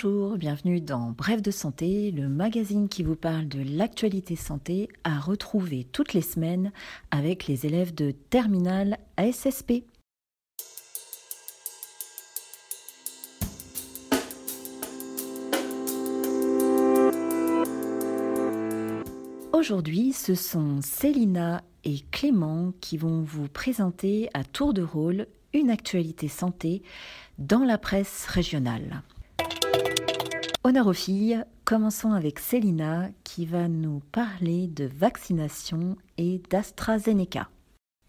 Bonjour, bienvenue dans Bref de santé, le magazine qui vous parle de l'actualité santé à retrouver toutes les semaines avec les élèves de terminale ASSP. Aujourd'hui, ce sont Célina et Clément qui vont vous présenter à tour de rôle une actualité santé dans la presse régionale. Honneur aux filles, commençons avec Célina qui va nous parler de vaccination et d'AstraZeneca.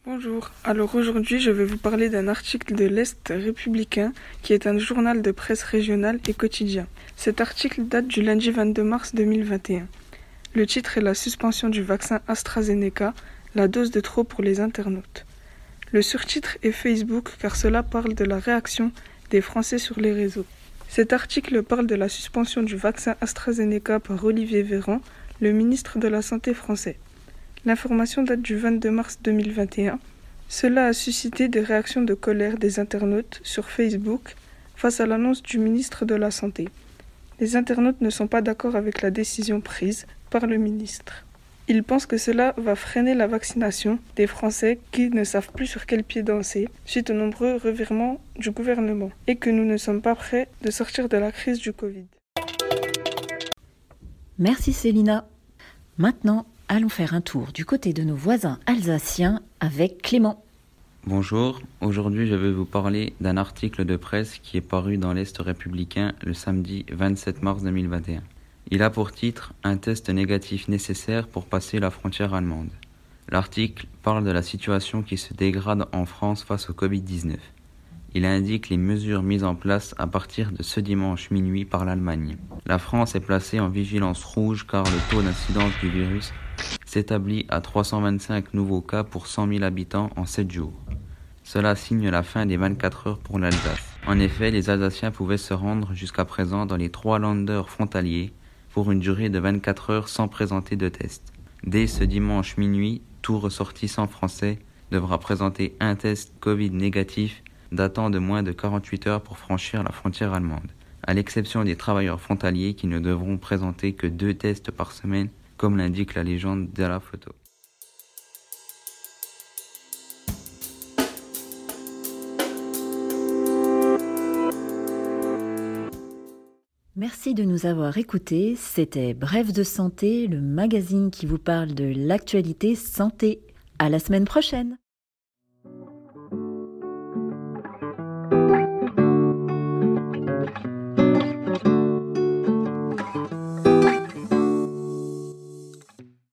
Bonjour, alors aujourd'hui je vais vous parler d'un article de l'Est républicain qui est un journal de presse régional et quotidien. Cet article date du lundi 22 mars 2021. Le titre est La suspension du vaccin AstraZeneca, la dose de trop pour les internautes. Le surtitre est Facebook car cela parle de la réaction des Français sur les réseaux. Cet article parle de la suspension du vaccin AstraZeneca par Olivier Véran, le ministre de la Santé français. L'information date du 22 mars 2021. Cela a suscité des réactions de colère des internautes sur Facebook face à l'annonce du ministre de la Santé. Les internautes ne sont pas d'accord avec la décision prise par le ministre. Il pense que cela va freiner la vaccination des Français qui ne savent plus sur quel pied danser suite aux nombreux revirements du gouvernement et que nous ne sommes pas prêts de sortir de la crise du Covid. Merci Célina. Maintenant, allons faire un tour du côté de nos voisins alsaciens avec Clément. Bonjour, aujourd'hui je vais vous parler d'un article de presse qui est paru dans l'Est républicain le samedi 27 mars 2021. Il a pour titre Un test négatif nécessaire pour passer la frontière allemande. L'article parle de la situation qui se dégrade en France face au Covid-19. Il indique les mesures mises en place à partir de ce dimanche minuit par l'Allemagne. La France est placée en vigilance rouge car le taux d'incidence du virus s'établit à 325 nouveaux cas pour 100 000 habitants en 7 jours. Cela signe la fin des 24 heures pour l'Alsace. En effet, les Alsaciens pouvaient se rendre jusqu'à présent dans les trois landers frontaliers pour une durée de 24 heures sans présenter de test. Dès ce dimanche minuit, tout ressortissant français devra présenter un test Covid négatif datant de moins de 48 heures pour franchir la frontière allemande, à l'exception des travailleurs frontaliers qui ne devront présenter que deux tests par semaine, comme l'indique la légende de la photo. Merci de nous avoir écoutés. C'était Bref de santé, le magazine qui vous parle de l'actualité santé. À la semaine prochaine!